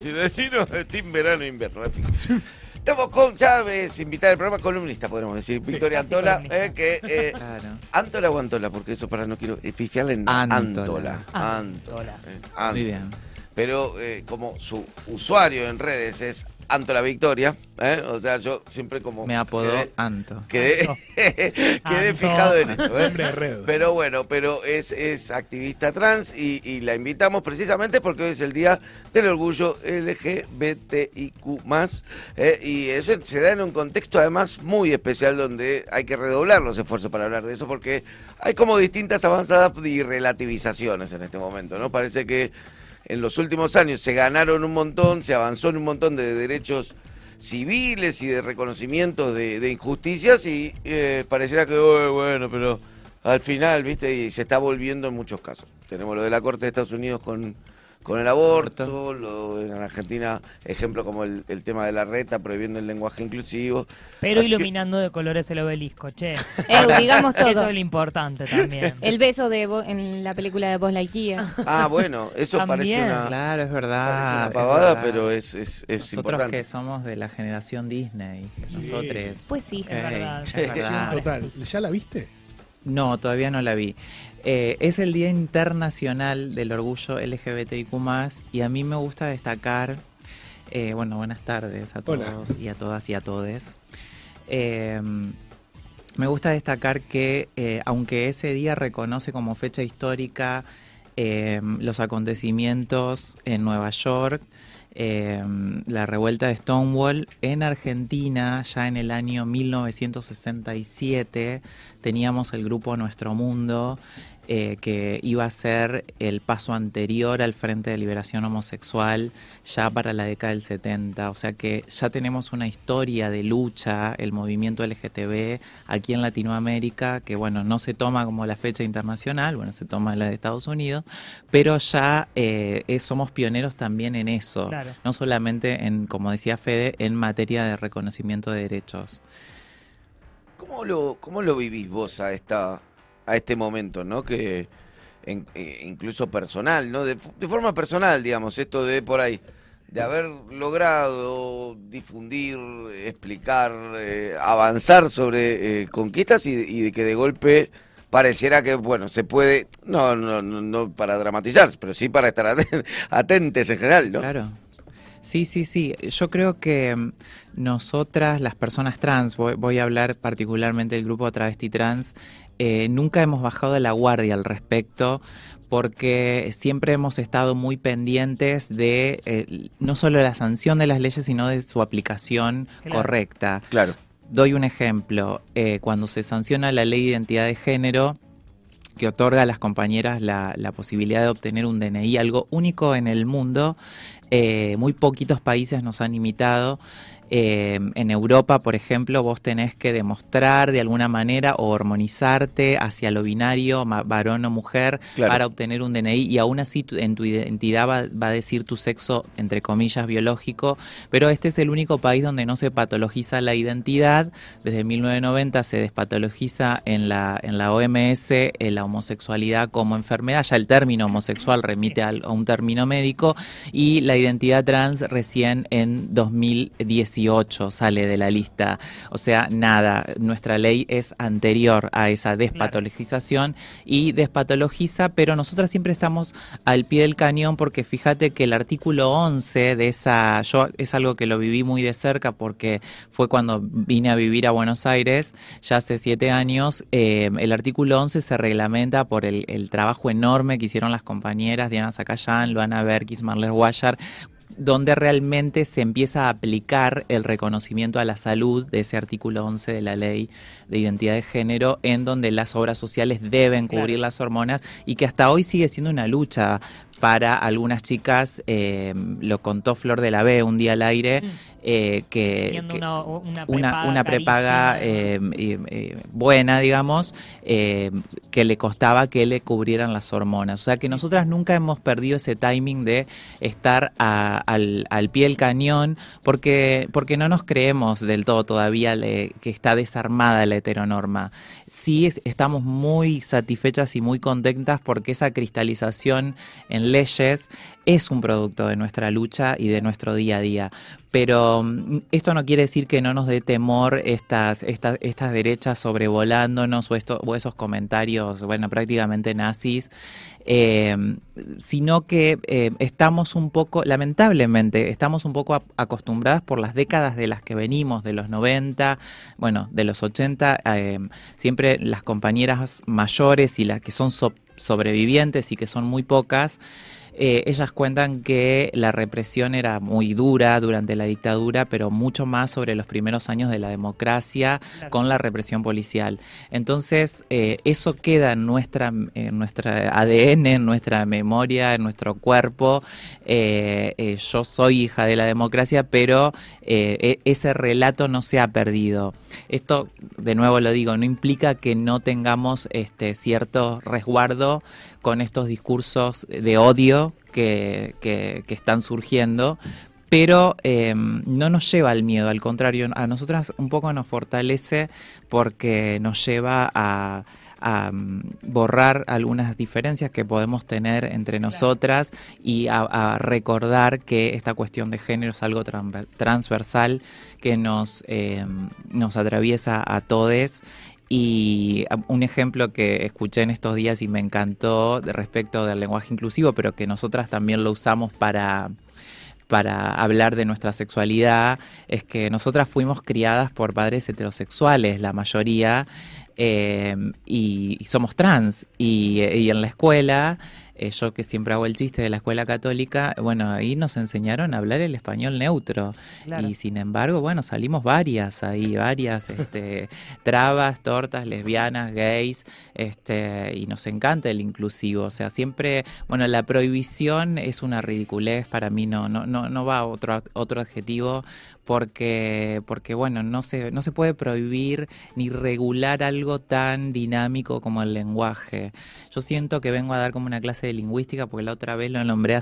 Si decimos Team Verano e Invierno. en fin. Estamos con, ya es invitada al programa columnista, podemos decir, Victoria Antola, eh, que eh, Claro. Antola o Antola, porque eso para no quiero eh, pifiarle en Antola. Antola. Antola. Antola. eh, Muy Antola. bien. Pero eh, como su usuario en redes es Antola Victoria, eh, o sea, yo siempre como Me apodó quedé, Anto. quedé, Anto. quedé Anto. fijado en eso. eh. Pero bueno, pero es, es activista trans y, y la invitamos precisamente porque hoy es el Día del Orgullo LGBTIQ+. eh, y eso se da en un contexto además muy especial donde hay que redoblar los esfuerzos para hablar de eso porque hay como distintas avanzadas y relativizaciones en este momento, ¿no? Parece que en los últimos años se ganaron un montón, se avanzó en un montón de derechos civiles y de reconocimiento de, injusticias y eh, pareciera que, "Oh, bueno, pero al final, ¿viste? Y se está volviendo en muchos casos. Tenemos lo de la Corte de Estados Unidos con, con el aborto, lo en Argentina, ejemplo como el, el tema de la reta, prohibiendo el lenguaje inclusivo. Pero Así que- iluminando de colores el obelisco, che. Eu, digamos Eso todo. es lo importante también. El beso de Bo- en la película de Buzz Lightyear. Ah, bueno, eso parece una, Claro, es verdad. una es pavada, verdad. pero es, es, es Nosotros importante. que somos de la generación Disney, nosotros. Pues sí. Es verdad. es Sí. verdad. Total. ¿Ya la viste? No, todavía no la vi. Eh, es el Día Internacional del Orgullo LGBTIQ+, y a mí me gusta destacar, eh, bueno, buenas tardes a Hola. todos y a todas y a todes. Eh, me gusta destacar que, eh, aunque ese día reconoce como fecha histórica eh, los acontecimientos en Nueva York, eh, la revuelta de Stonewall, en Argentina, ya en el año 1967, teníamos el grupo Nuestro Mundo, eh, que iba a ser el paso anterior al Frente de Liberación Homosexual ya para la década del 70. O sea que ya tenemos una historia de lucha, el movimiento LGTB aquí en Latinoamérica, que bueno, no se toma como la fecha internacional, bueno, se toma la de Estados Unidos, pero ya eh, somos pioneros también en eso, Claro. no solamente en, como decía Fede, en materia de reconocimiento de derechos. ¿Cómo lo, cómo lo vivís vos a esta a este momento, no? Que en- eh, incluso personal, ¿no? De, de forma personal, digamos, esto de por ahí, de haber logrado difundir, explicar, eh, avanzar sobre eh, conquistas y, de que de golpe pareciera que, bueno, se puede, no, no, no, no para dramatizar, pero sí para estar aten- atentes en general, ¿no? Claro. Sí, sí, sí. Yo creo que mm, nosotras, las personas trans, voy, voy a hablar particularmente del grupo travesti trans, eh, nunca hemos bajado la guardia al respecto porque siempre hemos estado muy pendientes de eh, no solo la sanción de las leyes, sino de su aplicación Claro. correcta. Claro. Doy un ejemplo. Eh, cuando se sanciona la ley de identidad de género, que otorga a las compañeras la, la posibilidad de obtener un DNI, algo único en el mundo, eh, muy poquitos países nos han imitado. Eh, en Europa, por ejemplo, vos tenés que demostrar de alguna manera o hormonizarte hacia lo binario, varón o mujer, Claro. para obtener un DNI y aún así tu- en tu identidad va, va a decir tu sexo, entre comillas, biológico, pero este es el único país donde no se patologiza la identidad. Desde 1990 se despatologiza en la, en la OMS la homosexualidad como enfermedad, ya el término homosexual remite al- a un término médico y la identidad trans recién en 2018 sale de la lista. O sea, nada, nuestra ley es anterior a esa despatologización y despatologiza, pero nosotras siempre estamos al pie del cañón porque fíjate que el artículo 11 de esa, yo es algo que lo viví muy de cerca porque fue cuando vine a vivir a Buenos Aires, ya hace siete años, eh, el artículo 11 se reglamenta por el, el trabajo enorme que hicieron las compañeras Diana Zacayán, Luana Berkis, Marles Guayar, donde realmente se empieza a aplicar el reconocimiento a la salud de ese artículo 11 de la ley de identidad de género, en donde las obras sociales deben Claro. cubrir las hormonas y que hasta hoy sigue siendo una lucha para algunas chicas, eh, lo contó Flor de la B un día al aire, Mm. Eh, que, una, una prepaga, una, una prepaga carísima. eh, eh, eh, buena, digamos, eh, que le costaba que le cubrieran las hormonas. O sea que nosotras nunca hemos perdido ese timing de estar a- al, al pie del cañón porque, porque no nos creemos del todo todavía le- que está desarmada la heteronorma. Sí es- estamos muy satisfechas y muy contentas porque esa cristalización en leyes es un producto de nuestra lucha y de nuestro día a día. Pero mm, esto no quiere decir que no nos dé temor estas, estas, estas derechas sobrevolándonos o, esto, o esos comentarios, bueno, prácticamente nazis, eh, sino que eh, estamos un poco, lamentablemente, estamos un poco acostumbradas por las décadas de las que venimos, de los 90, bueno, de los 80, eh, siempre las compañeras mayores y las que son so- sobrevivientes y que son muy pocas, eh, ellas cuentan que la represión era muy dura durante la dictadura, pero mucho más sobre los primeros años de la democracia Claro. con la represión policial. Entonces, eh, eso queda en nuestra, en nuestra ADN, en nuestra memoria, en nuestro cuerpo. Eh, yo soy hija de la democracia, pero e- ese relato no se ha perdido. Esto, de nuevo lo digo, no implica que no tengamos este cierto resguardo con estos discursos de odio que, que- que están surgiendo, pero eh, no nos lleva al miedo, al contrario, a nosotras un poco nos fortalece porque nos lleva a, a, mm, borrar algunas diferencias que podemos tener entre nosotras y a, a recordar que esta cuestión de género es algo transver- transversal que nos, eh, nos atraviesa a todes y un ejemplo que escuché en estos días y me encantó respecto del lenguaje inclusivo, pero que nosotras también lo usamos para, para hablar de nuestra sexualidad, es que nosotras fuimos criadas por padres heterosexuales, la mayoría, eh, y, somos trans. Y, y en la escuela, eh, yo que siempre hago el chiste de la escuela católica, bueno, ahí nos enseñaron a hablar el español neutro. Claro. Y sin embargo, bueno, salimos varias ahí, varias este, trabas, tortas, lesbianas, gays, este, y nos encanta el inclusivo. O sea, siempre, bueno, la prohibición es una ridiculez, para mí no, no, no, no va a otro, otro adjetivo, porque, porque bueno, no se, no se puede prohibir ni regular algo tan dinámico como el lenguaje. Yo siento que vengo a dar como una clase de lingüística, porque la otra vez lo nombré a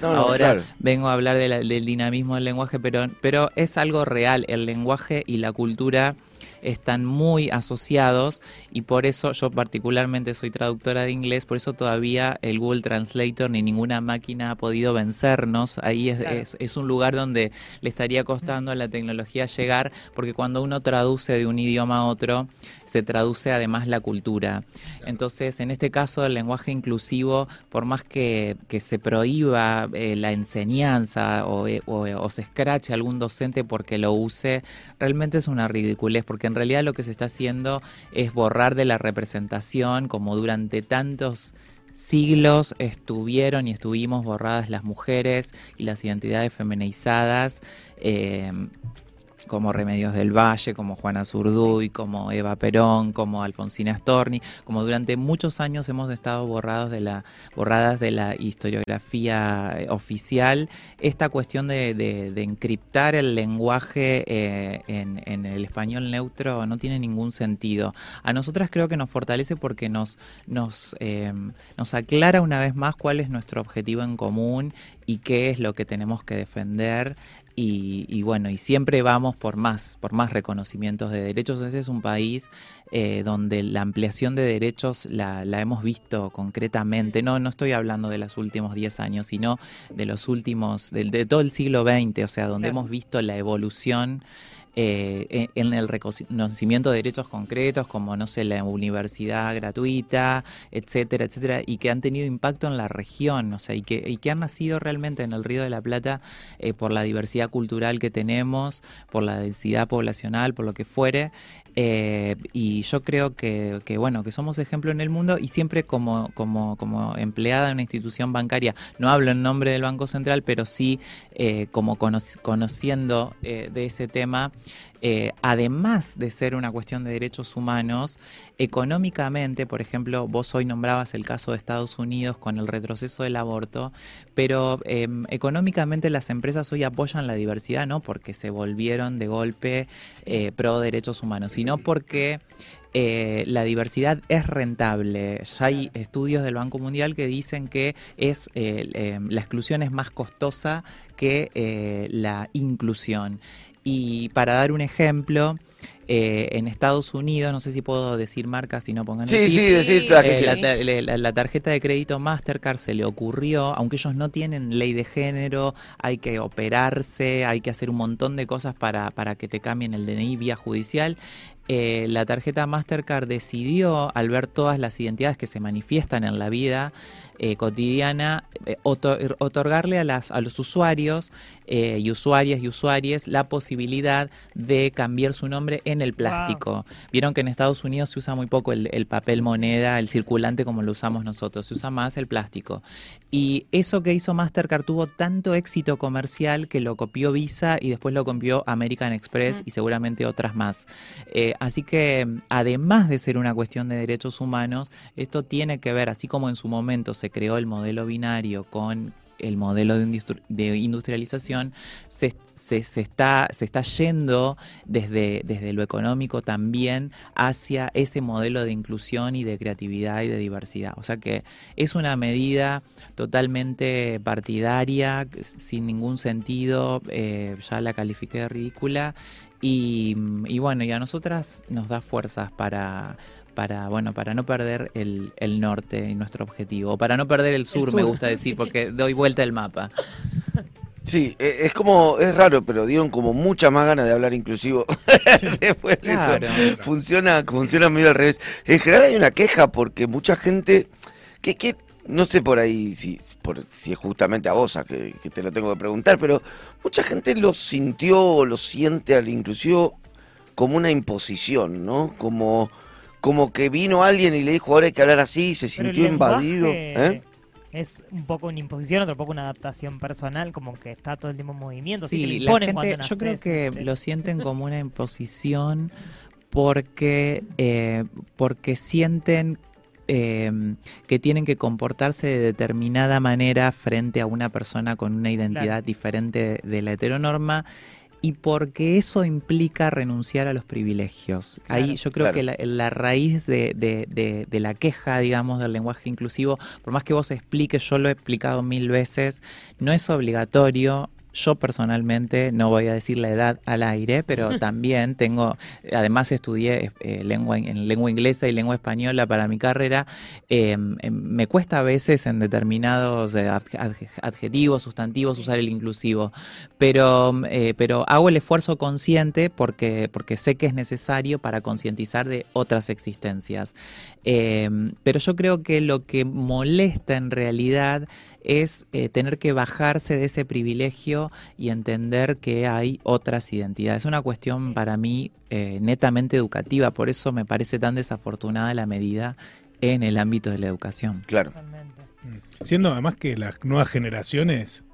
No, no, ahora claro. vengo a hablar de la- del dinamismo del lenguaje, pero, pero es algo real. El lenguaje y la cultura están muy asociados y por eso yo particularmente soy traductora de inglés, por eso todavía el Google Translator ni ninguna máquina ha podido vencernos. Ahí es, Claro. es, es un lugar donde le estaría costando a la tecnología llegar, porque cuando uno traduce de un idioma a otro, se traduce además la cultura. Entonces, en este caso, el lenguaje inclusivo, por más que, que se prohíba eh, la enseñanza o, eh, o- o se escrache algún docente porque lo use, realmente es una ridiculez, porque en realidad lo que se está haciendo es borrar de la representación, como durante tantos siglos estuvieron y estuvimos borradas las mujeres y las identidades feminizadas. eh, como Remedios del Valle, como Juana Zurduy, como Eva Perón, como Alfonsina Storni, como durante muchos años hemos estado borrados de la, borradas de la historiografía eh, oficial, esta cuestión de, de- de encriptar el lenguaje eh, en, en el español neutro no tiene ningún sentido. A nosotras creo que nos fortalece porque nos, nos, eh, nos aclara una vez más cuál es nuestro objetivo en común y qué es lo que tenemos que defender y, y bueno, y siempre vamos por más, por más reconocimientos de derechos. Ese es un país eh, donde la ampliación de derechos la, la hemos visto concretamente. No, no estoy hablando de los últimos 10 años, sino de los últimos, de, de todo el siglo XX, o sea, donde Claro. hemos visto la evolución eh, en, el reconocimiento de derechos concretos, como, no sé, la universidad gratuita, etcétera, etcétera, y que han tenido impacto en la región, o sea, y que, y que han nacido realmente en el Río de la Plata eh, por la diversidad cultural que tenemos, por la densidad poblacional, por lo que fuere. eh, y yo creo que, que, bueno, que somos ejemplo en el mundo y siempre como, como, como empleada de una institución bancaria, no hablo en nombre del Banco Central, pero sí como cono- conociendo de ese tema, eh, además de ser una cuestión de derechos humanos, económicamente, por ejemplo, vos hoy nombrabas el caso de Estados Unidos con el retroceso del aborto, pero em, económicamente las empresas hoy apoyan la diversidad no porque se volvieron de golpe eh, pro derechos humanos, sino porque eh, la diversidad es rentable. Ya hay estudios del Banco Mundial que dicen que es eh, eh, la exclusión es más costosa que la inclusión. Y para dar un ejemplo, eh, en Estados Unidos, no sé si puedo decir marcas si no pongan el Sí, pip, sí, decir eh, la- la tarjeta de crédito Mastercard se le ocurrió, aunque ellos no tienen ley de género, hay que operarse, hay que hacer un montón de cosas para, para que te cambien el DNI vía judicial. Eh, la tarjeta Mastercard decidió, al ver todas las identidades que se manifiestan en la vida eh, cotidiana, eh, otor- otorgarle a, las, a los usuarios y usuarias y usuarias la posibilidad de cambiar su nombre en el plástico. Vieron que en Estados Unidos se usa muy poco el, el papel moneda, el circulante como lo usamos nosotros, se usa más el plástico. Y eso que hizo Mastercard tuvo tanto éxito comercial que lo copió Visa y después lo copió American Express y seguramente otras más. Así que además de ser una cuestión de derechos humanos, esto tiene que ver, así como en su momento se creó el modelo binario con el modelo de, industri- de industrialización, se, está, se está yendo desde, desde lo económico también hacia ese modelo de inclusión y de creatividad y de diversidad. O sea que es una medida totalmente partidaria, sin ningún sentido, eh, ya la califiqué de ridícula y, y bueno, y a nosotras nos da fuerzas para, para, bueno, para no perder el, el norte y nuestro objetivo, o para no perder el sur, me sur. gusta decir, porque doy vuelta el mapa. Sí, eh, es como, es raro, pero dieron como mucha más ganas de hablar inclusivo después de Claro. eso. Funciona, funciona medio al revés. En general hay una queja porque mucha gente, que, que no sé por ahí si, por, si es justamente a vos a que, que te lo tengo que preguntar, pero mucha gente lo sintió o lo siente al inclusivo como una imposición, ¿no? Como, como que vino alguien y le dijo ahora hay que hablar así y se Pero el sintió invadido. ¿eh? Es un poco una imposición, otro poco una adaptación personal, como que está todo el tiempo en movimiento, así que le Sí, la gente, cuando yo creo que ¿viste? lo sienten como una imposición porque, eh, porque sienten eh, que tienen que comportarse de determinada manera frente a una persona con una identidad Claro. diferente de la heteronorma y porque eso implica renunciar a los privilegios. Ahí yo creo Claro. que la, la raíz de, de- de- de la queja, digamos, del lenguaje inclusivo, por más que vos expliques, yo lo he explicado mil veces, no es obligatorio. Yo personalmente no voy a decir la edad al aire, pero también tengo, además estudié eh, lengua en lengua inglesa y lengua española para mi carrera. eh, eh, me cuesta a veces en determinados eh, adje- adje- adjetivos, sustantivos usar el inclusivo, pero, eh, pero hago el esfuerzo consciente porque, porque sé que es necesario para concientizar de otras existencias. Pero yo creo que lo que molesta en realidad es eh, tener que bajarse de ese privilegio y entender que hay otras identidades. Es una cuestión para mí eh, netamente educativa, por eso me parece tan desafortunada la medida en el ámbito de la educación. Claro. Totalmente. Mm. Siendo además que las nuevas generaciones,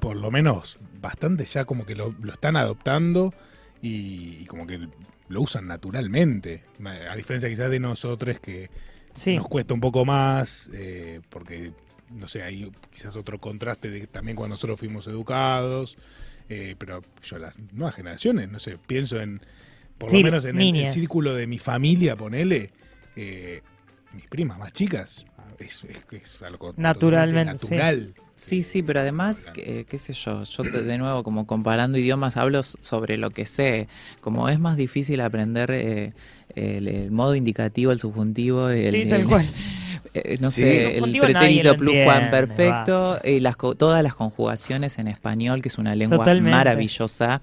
por lo menos bastante ya como que lo, lo están adoptando y, y como que lo usan naturalmente. A diferencia quizás de nosotros que Sí, nos cuesta un poco más, eh, porque, no sé, hay quizás otro contraste de también cuando nosotros fuimos educados, eh, pero yo las nuevas generaciones, no sé, pienso en, por Sí, lo menos en el- círculo de mi familia, ponele, eh, mis primas más chicas, es, es, es algo Naturalmente, natural. Sí, sí, pero además, que- qué sé yo, yo de nuevo como comparando idiomas hablo sobre lo que sé, como es más difícil aprender eh, el, el modo indicativo, el subjuntivo, el, sí, tal el- cual. eh, no Sí. sé, El pretérito entiende, eh, las, todas las conjugaciones en español, que es una lengua Totalmente. maravillosa.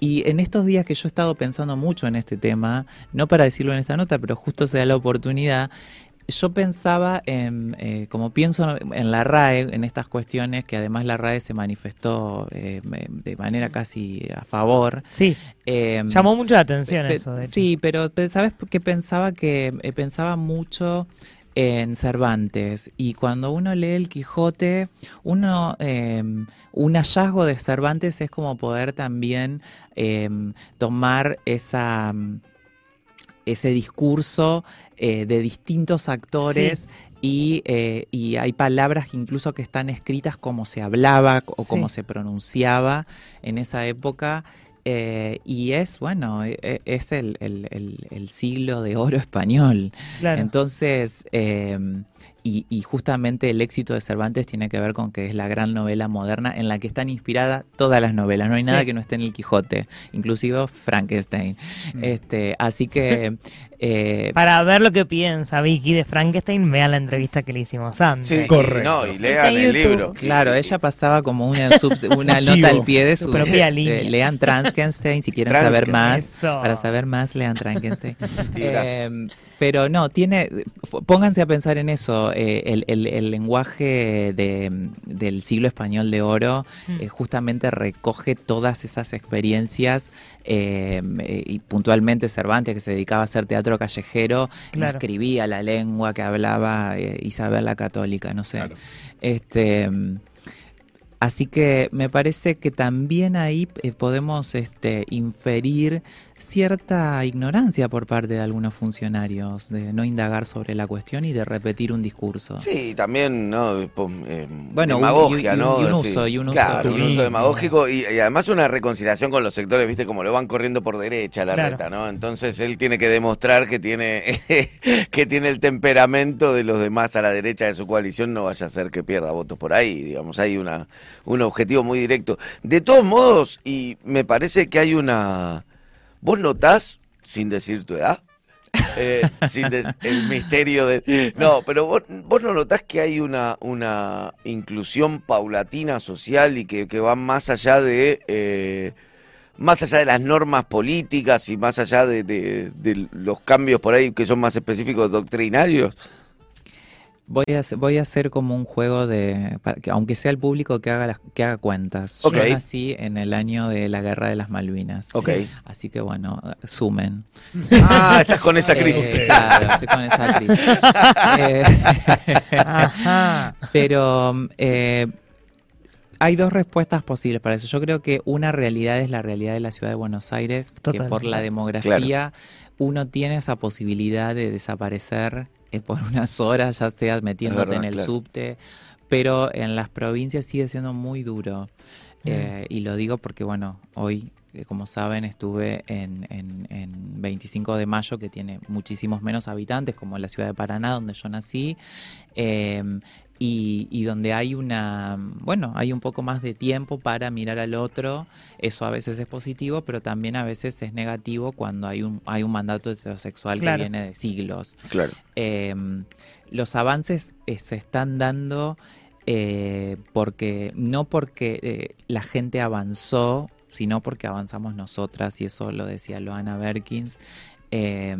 Y en estos días que yo he estado pensando mucho en este tema, no para decirlo en esta nota, pero justo se da la oportunidad, yo pensaba en, eh, como pienso en la RAE, en estas cuestiones, que además la RAE se manifestó eh, de manera casi a favor. Sí, eh, llamó mucho la atención Pe- eso, de hecho. Sí, pero pe- ¿sabes qué pensaba que eh, pensaba mucho en Cervantes. Y cuando uno lee el Quijote, uno eh, un hallazgo de Cervantes es como poder también eh, tomar esa ese discurso eh, de distintos actores y, eh, y hay palabras incluso que están escritas como se hablaba o Sí. como se pronunciaba en esa época. Eh, y es, bueno, e- e- es el, el- el- el siglo de oro español. Claro. Entonces, eh, y, y justamente el éxito de Cervantes tiene que ver con que es la gran novela moderna en la que están inspiradas todas las novelas. No hay nada Sí. que no esté en el Quijote, inclusive Frankenstein. Mm. Este, así que eh, Para ver lo que piensa Vicky de Frankenstein, vean la entrevista que le hicimos antes. Sí, Correcto. No, y lean el libro. Claro, ella pasaba como una, sub- una nota al pie de Su su... propia de- línea. lean Frankenstein si quieren saber más. Eso. Para saber más, lean Frankenstein. Eh, pero no, tiene, pónganse a pensar en eso, eh, el, el- el lenguaje de- del siglo español de oro Mm. eh, justamente recoge todas esas experiencias eh, y puntualmente Cervantes que se dedicaba a hacer teatro callejero, no Claro. escribía la lengua que hablaba eh, Isabel la Católica, no sé. Claro. Este, así que me parece que también ahí podemos este, inferir cierta ignorancia por parte de algunos funcionarios de no indagar sobre la cuestión y de repetir un discurso. Sí, también, ¿no? Eh, Bueno, un- demagogia, y- y- ¿no? y un Sí. uso, y un uso Claro, un uso demagógico y, y además una reconciliación con los sectores, ¿viste? Como lo van corriendo por derecha la Claro. reta, ¿no? Entonces él tiene que demostrar que tiene, que tiene el temperamento de los demás a la derecha de su coalición, no vaya a ser que pierda votos por ahí, digamos. Hay una, un objetivo muy directo. De todos modos, y me parece que hay una... ¿Vos notás, sin decir tu edad? Eh, sin de- el misterio de... No, pero vos, vos no notás que hay una, una inclusión paulatina social y que, que va más allá de... eh, más allá de las normas políticas y más allá de, de- de los cambios por ahí que son más específicos doctrinarios. Voy a, hacer- voy a hacer como un juego de, para que, aunque sea el público que haga, las, que haga cuentas. Ok. Yo nací en el año de la Guerra de las Malvinas. Así que bueno, sumen. Ah, estás con esa Eh, crisis. claro, estoy con esa crisis. Eh, Ajá. pero eh, hay dos respuestas posibles para eso. Yo creo que una realidad es la realidad de la ciudad de Buenos Aires, que por la demografía uno tiene esa posibilidad de desaparecer eh, por unas horas, ya sea metiéndote verdad, en el claro. subte, pero en las provincias sigue siendo muy duro. Mm. Eh, y lo digo porque, bueno, hoy, eh, como saben, estuve en, en, en 25 de mayo, que tiene muchísimos menos habitantes, como la ciudad de Paraná, donde yo nací, eh, y, y donde hay una, bueno, hay un poco más de tiempo para mirar al otro. Eso a veces es positivo, pero también a veces es negativo cuando hay un, hay un mandato heterosexual Claro. que viene de siglos Claro. eh, los avances eh, se están dando eh, porque no porque eh, la gente avanzó, sino porque avanzamos nosotras, y eso lo decía Loana Berkins, eh,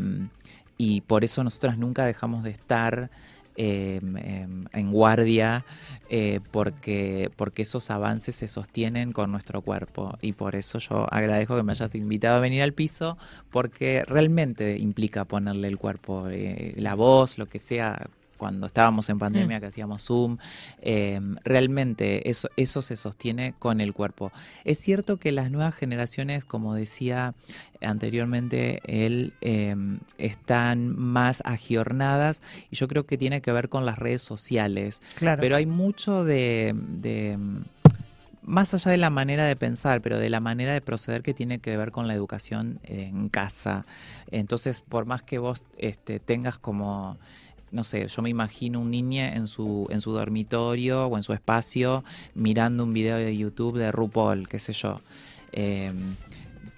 y por eso nosotras nunca dejamos de estar eh, em, en guardia eh, porque, porque esos avances se sostienen con nuestro cuerpo y por eso yo agradezco que me hayas invitado a venir al piso porque realmente implica ponerle el cuerpo, eh, la voz, lo que sea. Cuando estábamos en pandemia, que hacíamos Zoom, eh, realmente eso, eso se sostiene con el cuerpo. Es cierto que las nuevas generaciones, como decía anteriormente, él eh, están más agiornadas y yo creo que tiene que ver con las redes sociales. Claro. Pero hay mucho de, de, mm, más allá de la manera de pensar, pero de la manera de proceder que tiene que ver con la educación en casa. Entonces, por más que vos este, tengas como no sé, yo me imagino un niño en su, en su dormitorio o en su espacio mirando un video de YouTube de RuPaul, qué sé yo. Eh,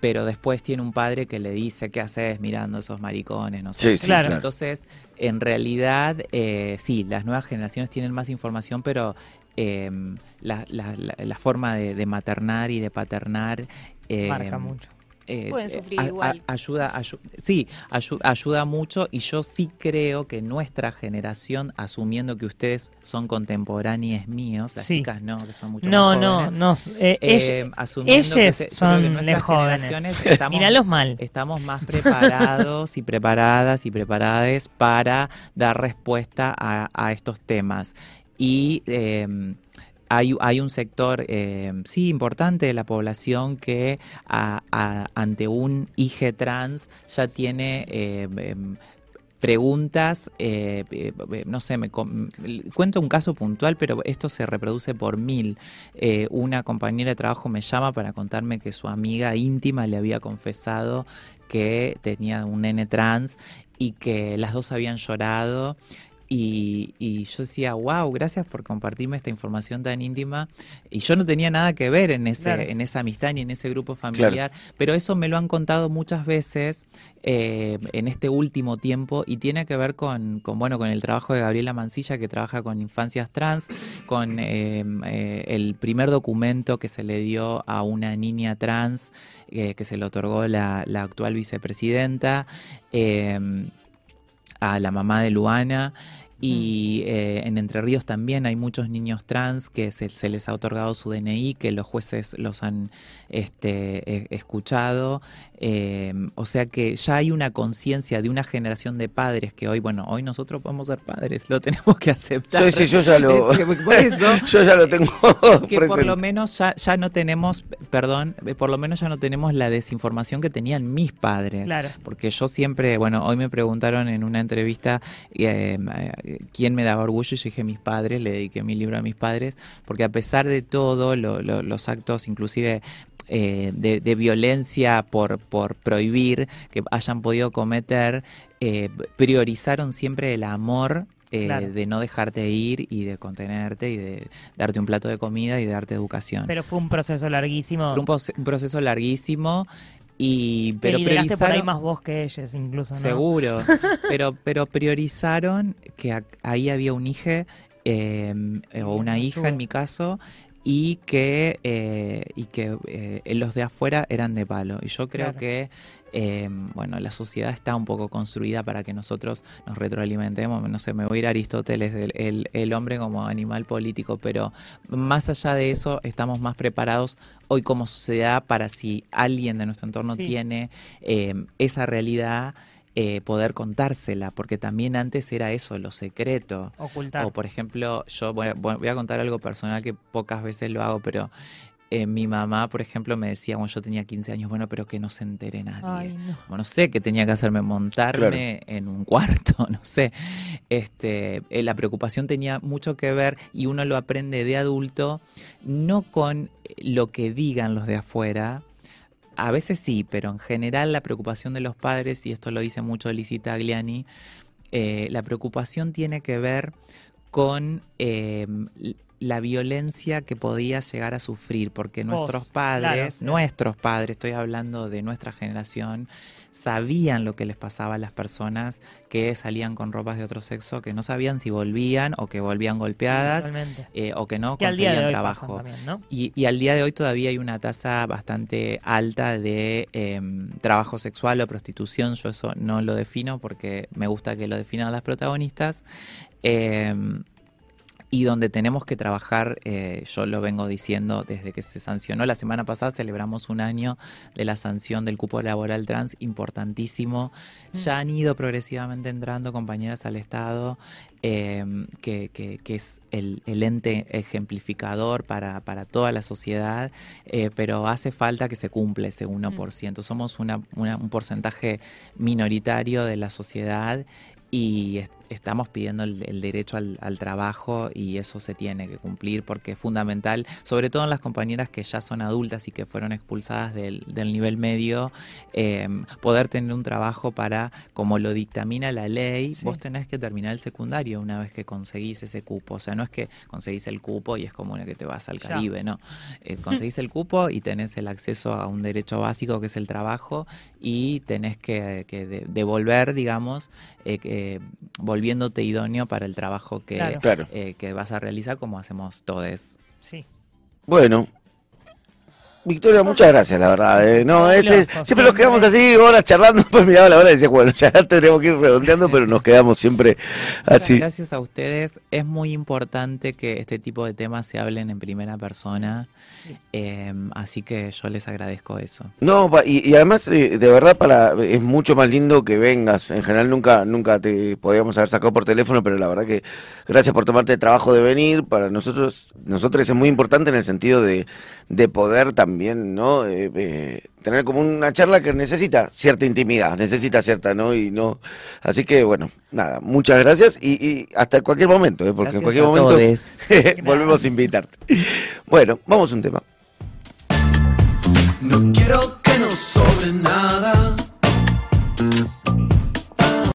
pero después tiene un padre que le dice, ¿qué haces mirando esos maricones? No sé. Sí, sí, Claro. Entonces, en realidad, eh, sí, las nuevas generaciones tienen más información, pero eh, la, la- la- la forma de, de maternar y de paternar eh, Marca mucho. Eh, Pueden eh, sufrir a- a- igual. ayuda, ayu- sí, ayu- ayuda mucho y yo sí creo que nuestra generación, asumiendo que ustedes son contemporáneos míos, las Sí. chicas no, que son mucho No, más no, jóvenes, no. eh, eh, ella- asumiendo que ellas se- que son nuestras las jóvenes. generaciones estamos- Míralos mal. estamos más preparados y preparadas y preparadas para dar respuesta a, a estos temas. Y eh, hay, un sector, eh, sí, importante de la población que ante un IG trans ya tiene... eh, em, preguntas, eh, eh, eh, no sé, me cuento un caso puntual, pero esto se reproduce por mil. Una compañera de trabajo me llama para contarme que su amiga íntima le había confesado que tenía un nene trans y que las dos habían llorado. Y, y yo decía, wow, gracias por compartirme esta información tan íntima. Y yo no tenía nada que ver en, ese, Claro. en esa amistad ni en ese grupo familiar, pero eso me lo han contado muchas veces eh, en este último tiempo y tiene que ver con, con, bueno, con el trabajo de Gabriela Mancilla, que trabaja con infancias trans, con eh, eh, el primer documento que se le dio a una niña trans, eh, que se le otorgó la, la actual vicepresidenta, eh, a la mamá de Luana. Y eh, en Entre Ríos también hay muchos niños trans que se, se les ha otorgado su DNI, que los jueces los han este, e- escuchado. Eh, o sea que ya hay una conciencia de una generación de padres que hoy, bueno, hoy nosotros podemos ser padres, lo tenemos que aceptar. Sí, sí, yo ya lo, Eh, que por eso, yo ya lo tengo que por lo menos ya, ya no tenemos, perdón, eh, por lo menos ya no tenemos la desinformación que tenían mis padres. Claro. Porque yo siempre, bueno, hoy me preguntaron en una entrevista eh, eh, quién me daba orgullo y yo dije mis padres, le dediqué mi libro a mis padres, porque a pesar de todo, lo- lo- los actos inclusive eh, de, de violencia por, por prohibir que hayan podido cometer, eh, priorizaron siempre el amor. eh, Claro. de no dejarte ir y de contenerte y de darte un plato de comida y de darte educación. Pero fue un proceso larguísimo. Fue un proceso larguísimo y pero lideraste por ahí priorizaron más vos que ellas, incluso, ¿no? Seguro, pero, pero priorizaron que a- ahí había un hijo eh, o una hija en mi caso y que, eh, y que eh, los de afuera eran de palo. Y yo creo Claro. que eh, bueno, la sociedad está un poco construida para que nosotros nos retroalimentemos. No sé, me voy a ir a Aristóteles, el, el- el hombre como animal político, pero más allá de eso, estamos más preparados hoy como sociedad para si alguien de nuestro entorno Sí. tiene eh, esa realidad, eh, poder contársela, porque también antes era eso, lo secreto. Ocultar. O por ejemplo, yo voy a contar algo personal que pocas veces lo hago, pero eh, mi mamá, por ejemplo, me decía cuando yo tenía 15 años, bueno, pero que no se entere nadie. Ay, no. Bueno, sé qué tenía que hacerme, montarme en un cuarto, no sé. Este, eh, la preocupación tenía mucho que ver y uno lo aprende de adulto, no con lo que digan los de afuera. A veces sí, pero en general la preocupación de los padres, y esto lo dice mucho Lizzie Tagliani, eh, la preocupación tiene que ver con eh, la violencia que podía llegar a sufrir, porque Vos, nuestros padres, nuestros padres, estoy hablando de nuestra generación, sabían lo que les pasaba a las personas que salían con ropas de otro sexo, que no sabían si volvían o que volvían golpeadas eh, o que no Que conseguían trabajo. pasan también, ¿no? Y, y al día de hoy todavía hay una tasa bastante alta de em, trabajo sexual o prostitución. Yo eso no lo defino porque me gusta que lo definan las protagonistas. Em, y donde tenemos que trabajar, eh, yo lo vengo diciendo desde que se sancionó. La semana pasada celebramos un año de la sanción del cupo laboral trans, importantísimo. Ya han ido progresivamente entrando compañeras al Estado, eh, que, que- que es el, el ente ejemplificador para, para toda la sociedad, eh, pero hace falta que se cumpla ese 1%. Somos una- una- un porcentaje minoritario de la sociedad y estamos pidiendo el, el derecho al, al trabajo y eso se tiene que cumplir porque es fundamental, sobre todo en las compañeras que ya son adultas y que fueron expulsadas del, del nivel medio, eh, poder tener un trabajo para, como lo dictamina la ley, Sí. vos tenés que terminar el secundario una vez que conseguís ese cupo. O sea, no es que conseguís el cupo y es como una que te vas al Ya. Caribe, no. Eh, conseguís el cupo y tenés el acceso a un derecho básico que es el trabajo y tenés que, que de- devolver, digamos, eh, que- volviéndote idóneo para el trabajo que, Claro. Eh, que vas a realizar como hacemos todos. Sí. Bueno, Victoria, muchas gracias, la verdad. eh. No, ese, siempre nos quedamos así horas charlando, pues miraba la hora y decía, bueno, ya tendremos que ir redondeando, pero nos quedamos siempre así. Gracias a ustedes. Es muy importante que este tipo de temas se hablen en primera persona. eh, así que yo les agradezco eso. No, pa- y, y además, eh, de verdad, para es mucho más lindo que vengas. En general, nunca nunca te podíamos haber sacado por teléfono, pero la verdad que gracias por tomarte el trabajo de venir. Para nosotros, nosotros es muy importante en el sentido de, de poder también, ¿no? Eh, eh, tener como una charla que necesita cierta intimidad, necesita cierta, ¿no? Y no, así que bueno, nada, muchas gracias y, y hasta cualquier momento, ¿eh? porque en cualquier a momento volvemos a invitarte. Bueno, vamos a un tema. No quiero que nos sobre nada.